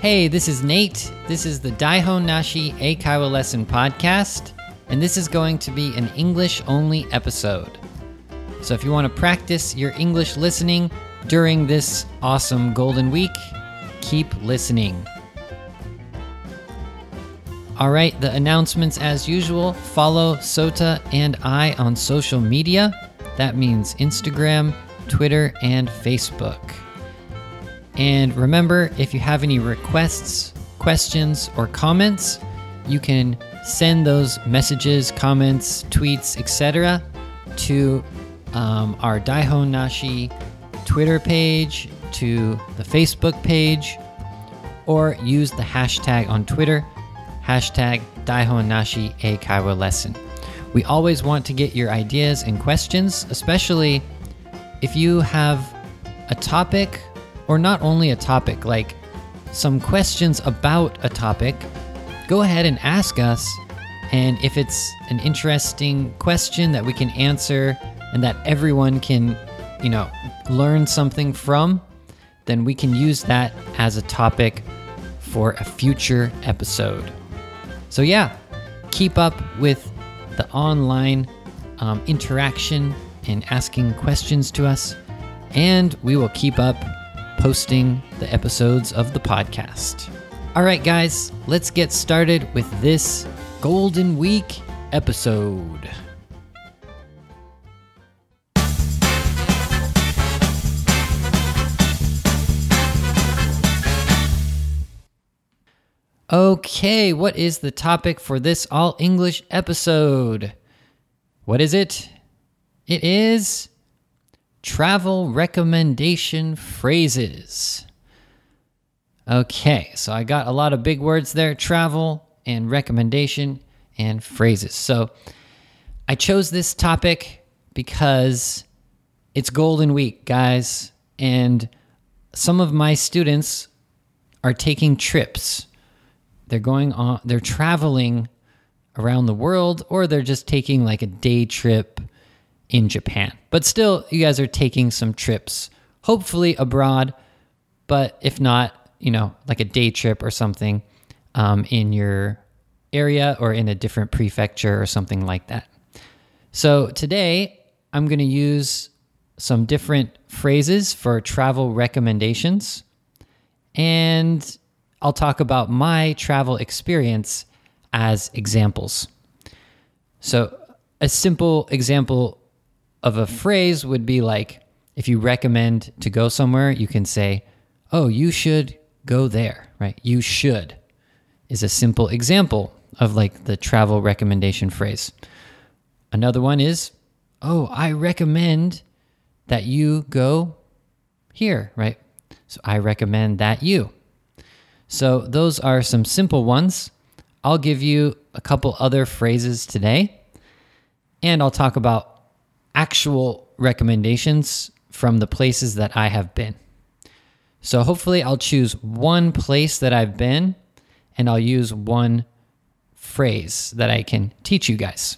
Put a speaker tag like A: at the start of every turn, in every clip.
A: Hey, this is Nate. This is the Daihon Nashi Eikaiwa Lesson Podcast, and this is going to be an English only episode. So if you want to practice your English listening during this awesome Golden Week, keep listening. All right, the announcements as usual. Follow Sota and I on social media. That means Instagram, Twitter, and Facebook. And remember, if you have any requests, questions, or comments, you can send those messages, comments, tweets, etc. to um, our Daihon Nashi Twitter page, to the Facebook page, or use the hashtag on Twitter, hashtag Daihon Nashi Eikaiwa Lesson. We always want to get your ideas and questions, especially if you have a topic, or not only a topic, like some questions about a topic, go ahead and ask us. And if it's an interesting question that we can answer and that everyone can, you know, learn something from, then we can use that as a topic for a future episode. So, yeah, keep up with the online um, interaction and asking questions to us, and we will keep up posting the episodes of the podcast. All right, guys, let's get started with this Golden Week episode. Okay, what is the topic for this all English episode? What is it? It is travel recommendation phrases. Okay, so I got a lot of big words there travel and recommendation and phrases. So I chose this topic because it's Golden Week, guys, and some of my students are taking trips. They're going on, they're traveling around the world, or they're just taking like a day trip in Japan. But still, you guys are taking some trips, hopefully abroad, but if not, you know, like a day trip or something um, in your area or in a different prefecture or something like that. So today, I'm going to use some different phrases for travel recommendations. And I'll talk about my travel experience as examples. So, a simple example of a phrase would be like if you recommend to go somewhere, you can say, Oh, you should go there, right? You should is a simple example of like the travel recommendation phrase. Another one is, Oh, I recommend that you go here, right? So I recommend that you. So those are some simple ones. I'll give you a couple other phrases today, and I'll talk about actual recommendations from the places that I have been. So hopefully, I'll choose one place that I've been, and I'll use one phrase that I can teach you guys.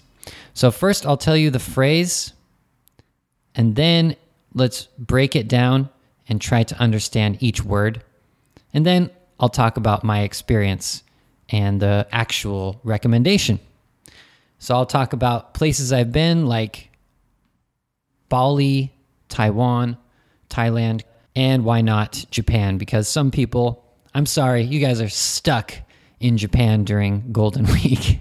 A: So, first, I'll tell you the phrase, and then let's break it down and try to understand each word. And then I'll talk about my experience and the actual recommendation. So I'll talk about places I've been like Bali, Taiwan, Thailand, and why not Japan? Because some people, I'm sorry, you guys are stuck in Japan during Golden Week.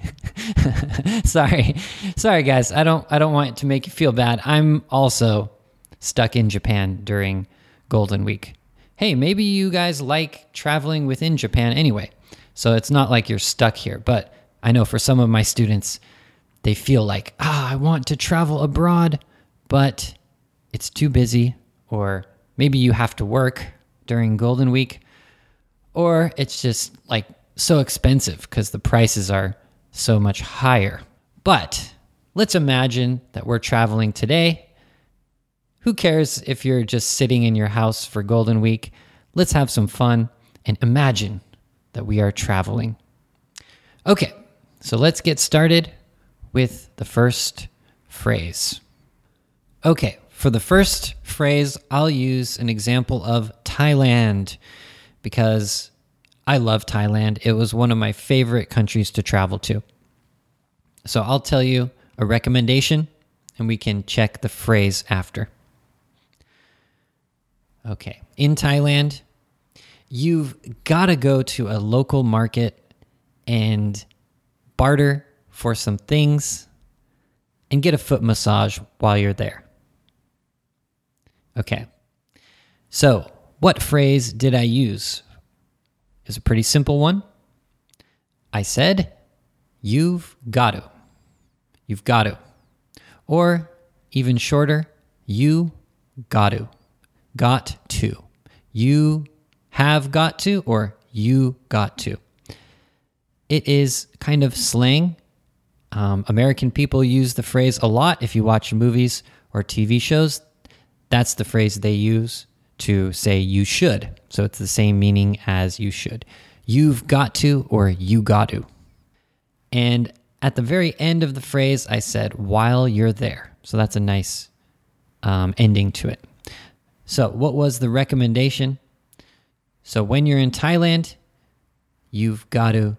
A: sorry. Sorry guys, I don't I don't want to make you feel bad. I'm also stuck in Japan during Golden Week. Hey, maybe you guys like traveling within Japan anyway. So it's not like you're stuck here. But I know for some of my students, they feel like, ah, I want to travel abroad, but it's too busy, or maybe you have to work during Golden Week, or it's just like so expensive because the prices are so much higher. But let's imagine that we're traveling today. Who cares if you're just sitting in your house for Golden Week? Let's have some fun and imagine that we are traveling. Okay, so let's get started with the first phrase. Okay, for the first phrase, I'll use an example of Thailand because I love Thailand. It was one of my favorite countries to travel to. So I'll tell you a recommendation and we can check the phrase after. Okay. In Thailand, you've got to go to a local market and barter for some things and get a foot massage while you're there. Okay. So, what phrase did I use? It's a pretty simple one. I said, You've got to. You've got to. Or even shorter, you got to. Got to. You have got to, or you got to. It is kind of slang. Um, American people use the phrase a lot. If you watch movies or TV shows, that's the phrase they use to say you should. So it's the same meaning as you should. You've got to, or you got to. And at the very end of the phrase, I said, while you're there. So that's a nice um, ending to it. So, what was the recommendation? So, when you're in Thailand, you've got to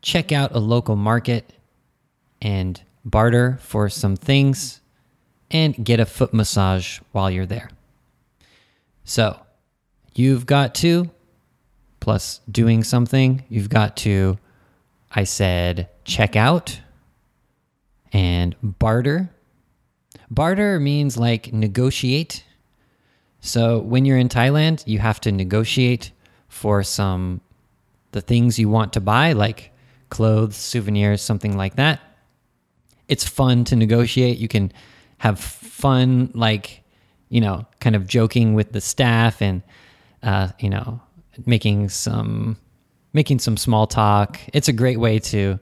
A: check out a local market and barter for some things and get a foot massage while you're there. So, you've got to, plus doing something, you've got to, I said, check out and barter. Barter means like negotiate. So when you're in Thailand, you have to negotiate for some the things you want to buy like clothes, souvenirs, something like that. It's fun to negotiate. You can have fun like, you know, kind of joking with the staff and uh, you know, making some making some small talk. It's a great way to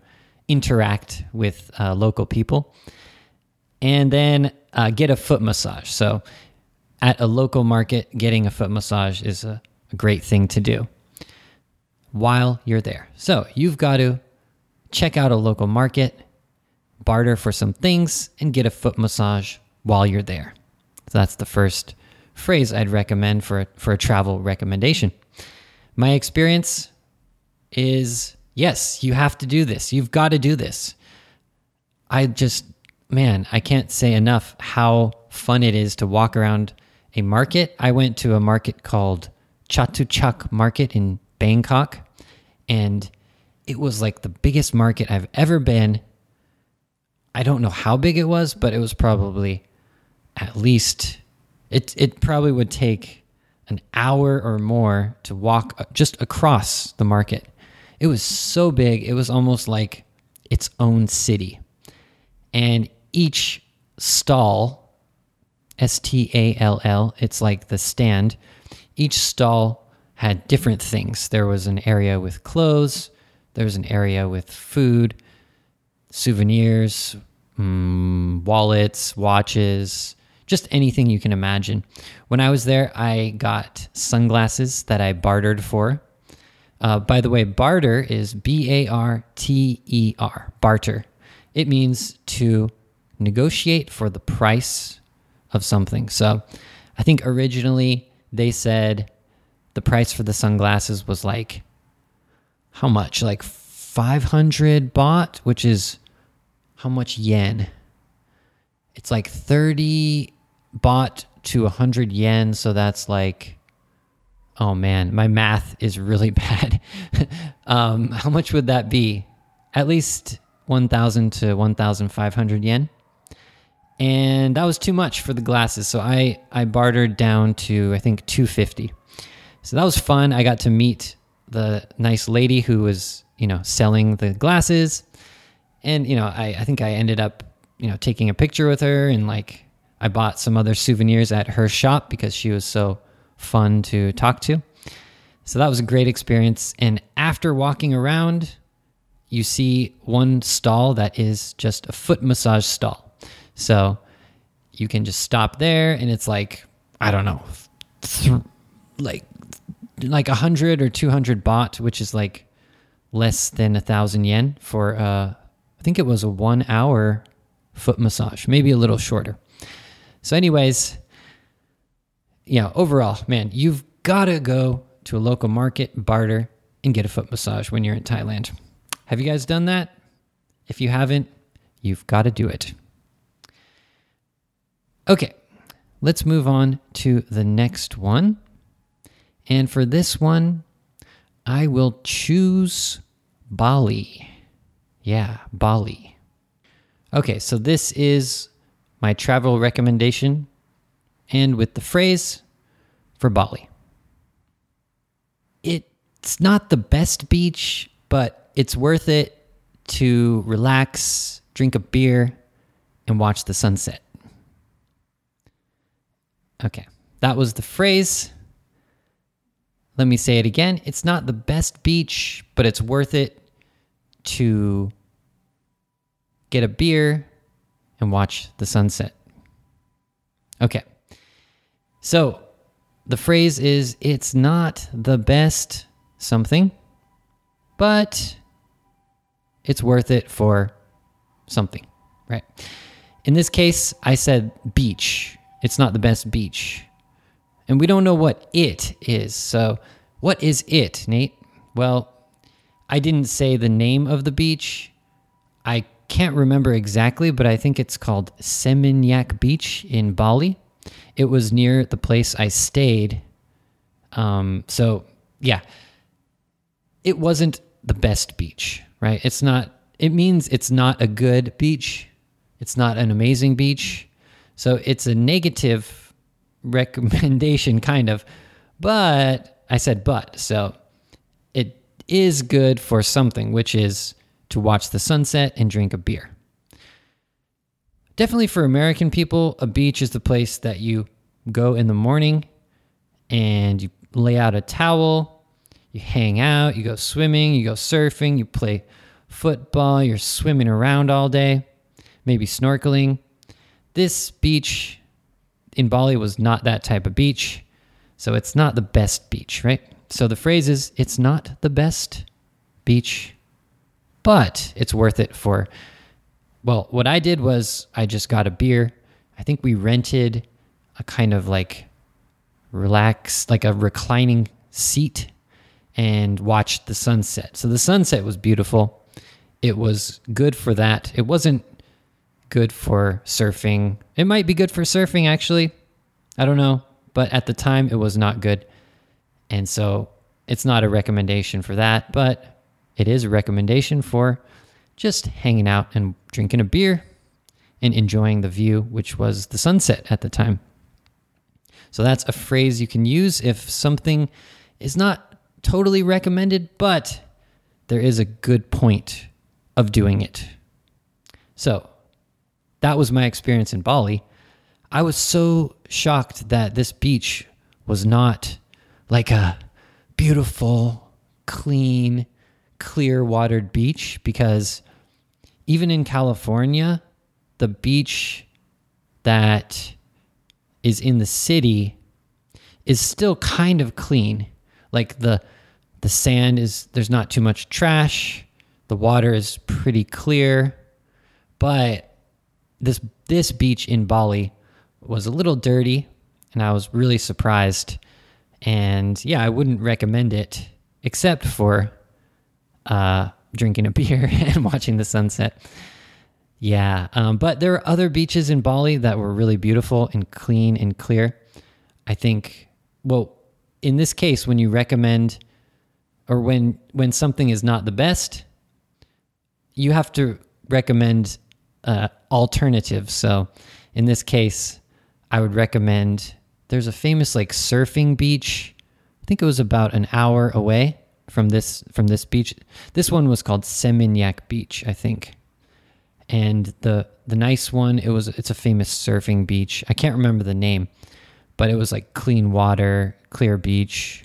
A: interact with uh, local people, and then uh, get a foot massage. So, at a local market, getting a foot massage is a, a great thing to do while you're there. So, you've got to check out a local market, barter for some things, and get a foot massage while you're there. So, that's the first phrase I'd recommend for a, for a travel recommendation. My experience is yes, you have to do this. You've got to do this. I just, man, I can't say enough how fun it is to walk around a market. I went to a market called Chatuchak Market in Bangkok, and it was like the biggest market I've ever been. I don't know how big it was, but it was probably at least it it probably would take an hour or more to walk uh, just across the market. It was so big, it was almost like its own city. And each stall, S T A L L, it's like the stand, each stall had different things. There was an area with clothes, there was an area with food, souvenirs, mm, wallets, watches, just anything you can imagine. When I was there, I got sunglasses that I bartered for. Uh, by the way, barter is B A R T E R, barter. It means to negotiate for the price of something. So I think originally they said the price for the sunglasses was like, how much? Like 500 baht, which is how much yen? It's like 30 baht to 100 yen. So that's like Oh man, my math is really bad. um, how much would that be? At least 1,000 to 1,500 yen. And that was too much for the glasses. So I, I bartered down to, I think, 250. So that was fun. I got to meet the nice lady who was, you know, selling the glasses. And, you know, I, I think I ended up, you know, taking a picture with her and like I bought some other souvenirs at her shop because she was so fun to talk to. So that was a great experience. And after walking around, you see one stall that is just a foot massage stall. So you can just stop there and it's like, I don't know, th- like like a hundred or two hundred baht, which is like less than a thousand yen for uh I think it was a one hour foot massage, maybe a little shorter. So, anyways, yeah, overall, man, you've got to go to a local market, barter, and get a foot massage when you're in Thailand. Have you guys done that? If you haven't, you've got to do it. Okay, let's move on to the next one. And for this one, I will choose Bali. Yeah, Bali. Okay, so this is my travel recommendation and with the phrase for Bali. It's not the best beach, but it's worth it to relax, drink a beer, and watch the sunset. Okay, that was the phrase. Let me say it again. It's not the best beach, but it's worth it to get a beer and watch the sunset. Okay. So the phrase is it's not the best something, but it's worth it for something, right? In this case, I said beach. It's not the best beach. And we don't know what it is. So, what is it, Nate? Well, I didn't say the name of the beach. I can't remember exactly, but I think it's called Seminyak Beach in Bali. It was near the place I stayed. Um, so, yeah, it wasn't the best beach, right? It's not, it means it's not a good beach. It's not an amazing beach. So it's a negative recommendation, kind of. But I said but. So is good for something, which is to watch the sunset and drink a beer. Definitely for American people, a beach is the place that you go in the morning and you lay out a towel, you hang out, you go swimming, you go surfing, you play football, you're swimming around all day, maybe snorkeling. This beach in Bali was not that type of beach, so it's not the best beach, right? So the phrase is it's not the best beach, but it's worth it for. Well, what I did was I just got a beer. I think we rented a kind of like relax, like a reclining seat and watched the sunset. So the sunset was beautiful. It was good for that. It wasn't good for surfing. It might be good for surfing, actually. I don't know. But at the time, it was not good. And so it's not a recommendation for that, but it is a recommendation for just hanging out and drinking a beer and enjoying the view, which was the sunset at the time. So that's a phrase you can use if something is not totally recommended, but there is a good point of doing it. So that was my experience in Bali. I was so shocked that this beach was not like a beautiful, clean, clear watered beach because even in California, the beach that is in the city is still kind of clean. Like the the sand is there's not too much trash. The water is pretty clear. But this this beach in Bali was a little dirty and I was really surprised. And yeah, I wouldn't recommend it except for uh, drinking a beer and watching the sunset. Yeah, um, but there are other beaches in Bali that were really beautiful and clean and clear. I think, well, in this case, when you recommend or when when something is not the best, you have to recommend uh, alternatives. So, in this case, I would recommend. There's a famous like surfing beach. I think it was about an hour away from this from this beach. This one was called Seminyak Beach, I think. And the the nice one it was it's a famous surfing beach. I can't remember the name but it was like clean water clear beach.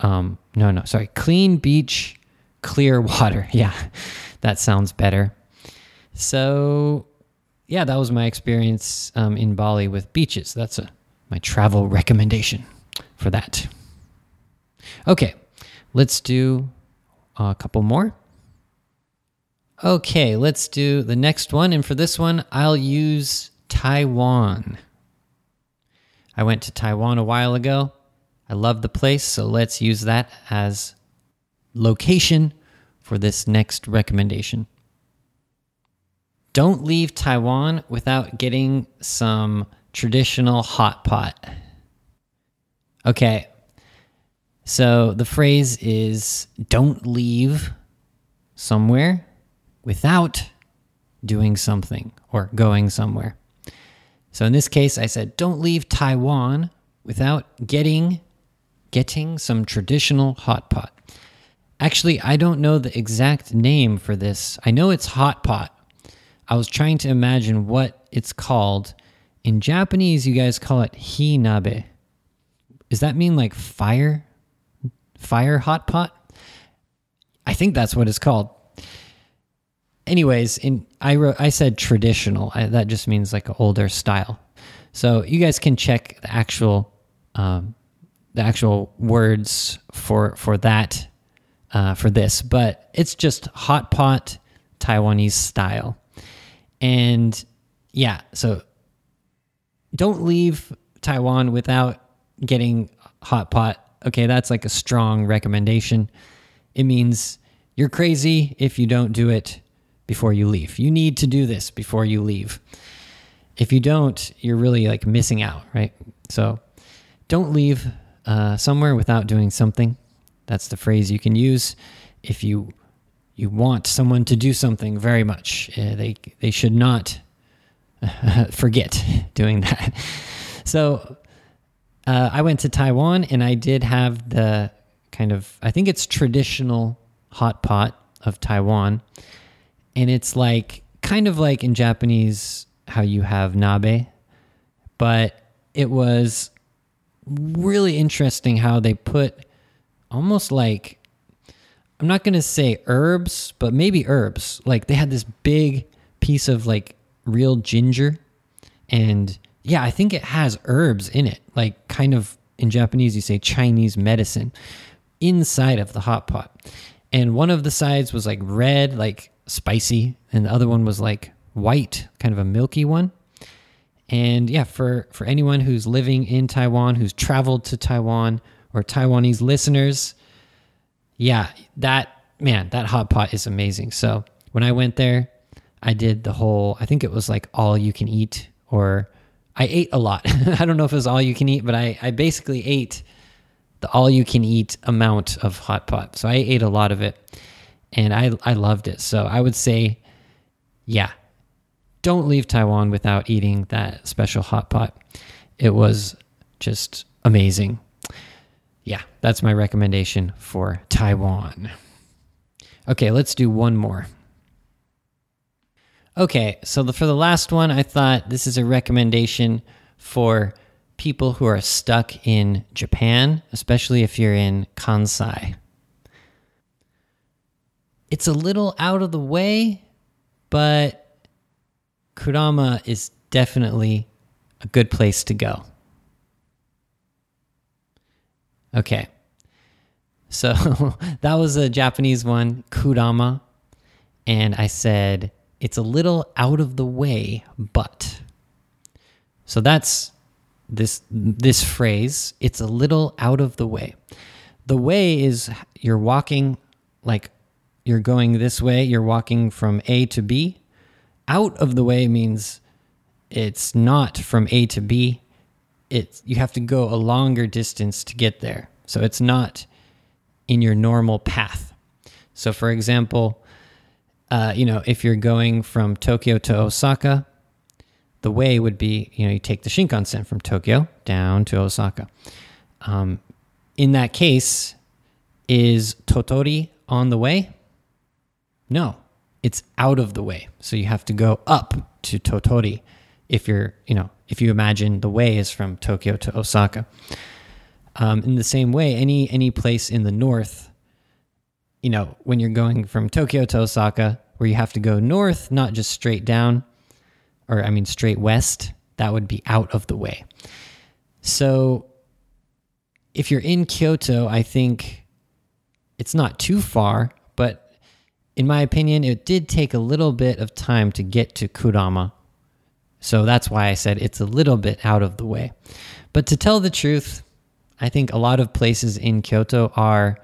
A: Um no no sorry clean beach clear water. Yeah that sounds better. So yeah that was my experience um, in bali with beaches. That's a, my travel recommendation for that okay let's do a couple more Okay, let's do the next one. And for this one, I'll use Taiwan. I went to Taiwan a while ago. I love the place, so let's use that as location for this next recommendation. Don't leave Taiwan without getting some traditional hot pot. Okay. So the phrase is don't leave somewhere without doing something or going somewhere. So in this case I said don't leave Taiwan without getting getting some traditional hot pot. Actually, I don't know the exact name for this. I know it's hot pot. I was trying to imagine what it's called. In Japanese, you guys call it hinabe. Does that mean like fire? Fire hot pot? I think that's what it's called. Anyways, in I wrote I said traditional. I, that just means like an older style. So you guys can check the actual um, the actual words for for that uh, for this, but it's just hot pot Taiwanese style. And yeah, so don't leave Taiwan without getting hot pot. Okay, that's like a strong recommendation. It means you're crazy if you don't do it before you leave. You need to do this before you leave. If you don't, you're really like missing out, right? So don't leave uh, somewhere without doing something. That's the phrase you can use if you you want someone to do something very much. Uh, they they should not forget doing that. So uh, I went to Taiwan and I did have the kind of I think it's traditional hot pot of Taiwan, and it's like kind of like in Japanese how you have nabe, but it was really interesting how they put almost like I'm not going to say herbs, but maybe herbs. Like they had this big piece of like real ginger and yeah, I think it has herbs in it. Like kind of in Japanese you say Chinese medicine inside of the hot pot. And one of the sides was like red, like spicy, and the other one was like white, kind of a milky one. And yeah, for for anyone who's living in Taiwan, who's traveled to Taiwan, or Taiwanese listeners, yeah, that man, that hot pot is amazing. So when I went there, I did the whole. I think it was like all you can eat, or I ate a lot. I don't know if it was all you can eat, but I I basically ate the all you can eat amount of hot pot. So I ate a lot of it, and I I loved it. So I would say, yeah, don't leave Taiwan without eating that special hot pot. It was just amazing. Yeah, that's my recommendation for Taiwan. Okay, let's do one more. Okay, so the, for the last one, I thought this is a recommendation for people who are stuck in Japan, especially if you're in Kansai. It's a little out of the way, but Kurama is definitely a good place to go. Okay. So that was a Japanese one, Kurama. And I said, it's a little out of the way, but. So that's this this phrase, it's a little out of the way. The way is you're walking like you're going this way, you're walking from A to B out of the way means it's not from A to B. It's you have to go a longer distance to get there. So it's not in your normal path. So for example, uh, you know, if you're going from Tokyo to Osaka, the way would be, you know, you take the Shinkansen from Tokyo down to Osaka. Um, in that case, is Tottori on the way? No, it's out of the way. So you have to go up to Tottori if you're, you know, if you imagine the way is from Tokyo to Osaka. Um, in the same way, any any place in the north, you know, when you're going from Tokyo to Osaka, where you have to go north, not just straight down, or I mean straight west, that would be out of the way. So if you're in Kyoto, I think it's not too far, but in my opinion, it did take a little bit of time to get to Kurama. So that's why I said it's a little bit out of the way. But to tell the truth, I think a lot of places in Kyoto are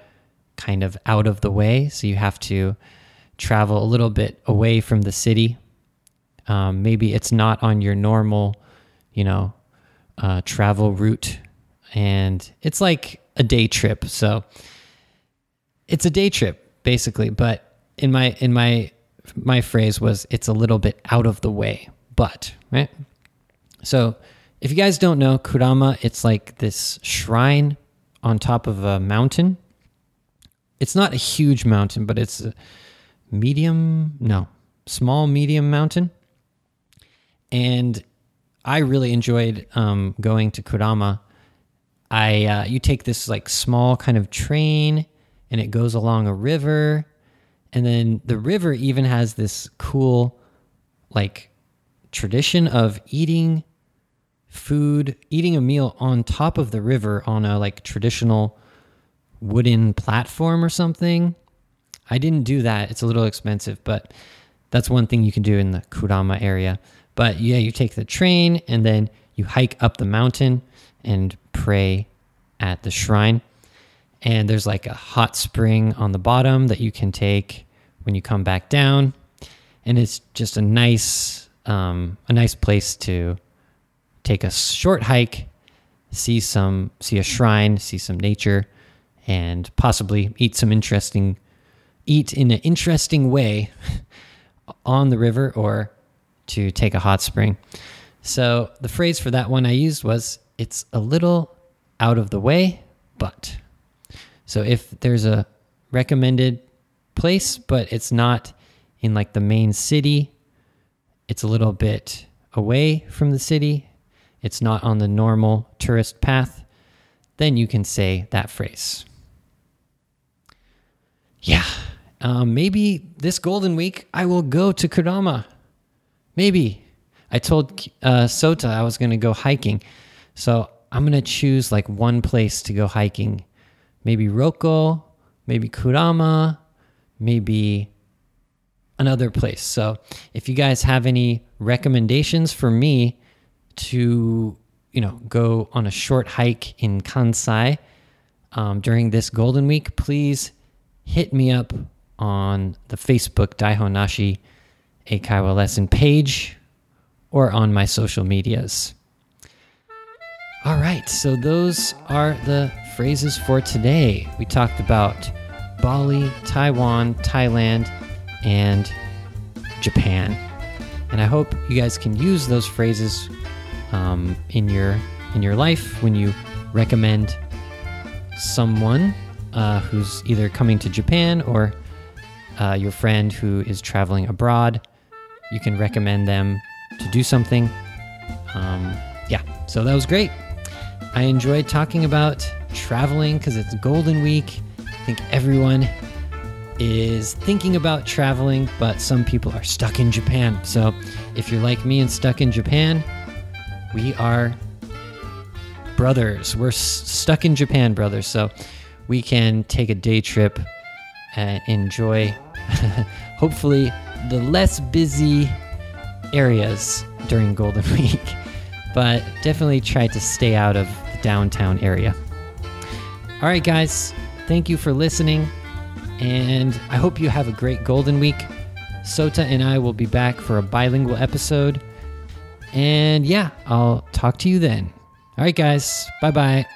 A: kind of out of the way. So you have to travel a little bit away from the city. Um, maybe it's not on your normal, you know, uh, travel route. And it's like a day trip. So it's a day trip basically. But in my, in my, my phrase was it's a little bit out of the way, but, right? So if you guys don't know, Kurama, it's like this shrine on top of a mountain. It's not a huge mountain, but it's a medium, no, small, medium mountain. And I really enjoyed um, going to Kurama. I uh, you take this like small kind of train, and it goes along a river, and then the river even has this cool, like, tradition of eating food, eating a meal on top of the river on a like traditional wooden platform or something. I didn't do that. It's a little expensive, but that's one thing you can do in the Kurama area. But yeah, you take the train and then you hike up the mountain and pray at the shrine. And there's like a hot spring on the bottom that you can take when you come back down. And it's just a nice, um, a nice place to take a short hike, see some see a shrine, see some nature, and possibly eat some interesting eat in an interesting way on the river or to take a hot spring. So the phrase for that one I used was it's a little out of the way, but. So if there's a recommended place, but it's not in like the main city, it's a little bit away from the city, it's not on the normal tourist path, then you can say that phrase. Yeah, um, maybe this Golden Week I will go to Kurama. Maybe. I told uh, Sota I was going to go hiking. So I'm going to choose like one place to go hiking. Maybe Rokko, maybe Kurama, maybe another place. So if you guys have any recommendations for me, to you know go on a short hike in Kansai um, during this Golden Week, please hit me up on the Facebook Daihon Nashi Eikaiwa lesson page or on my social medias. All right, so those are the phrases for today. We talked about Bali, Taiwan, Thailand, and Japan. And I hope you guys can use those phrases um, in your in your life when you recommend someone uh, who's either coming to Japan or uh, your friend who is traveling abroad. You can recommend them to do something. Um, yeah, so that was great. I enjoyed talking about traveling because it's Golden Week. I think everyone is thinking about traveling, but some people are stuck in Japan. So if you're like me and stuck in Japan, we are brothers. We're s- stuck in Japan, brothers. So we can take a day trip and enjoy, hopefully, the less busy areas during Golden Week. But definitely try to stay out of the downtown area. All right, guys. Thank you for listening. And I hope you have a great Golden Week. Sota and I will be back for a bilingual episode and yeah, I'll talk to you then. All right, guys. Bye bye.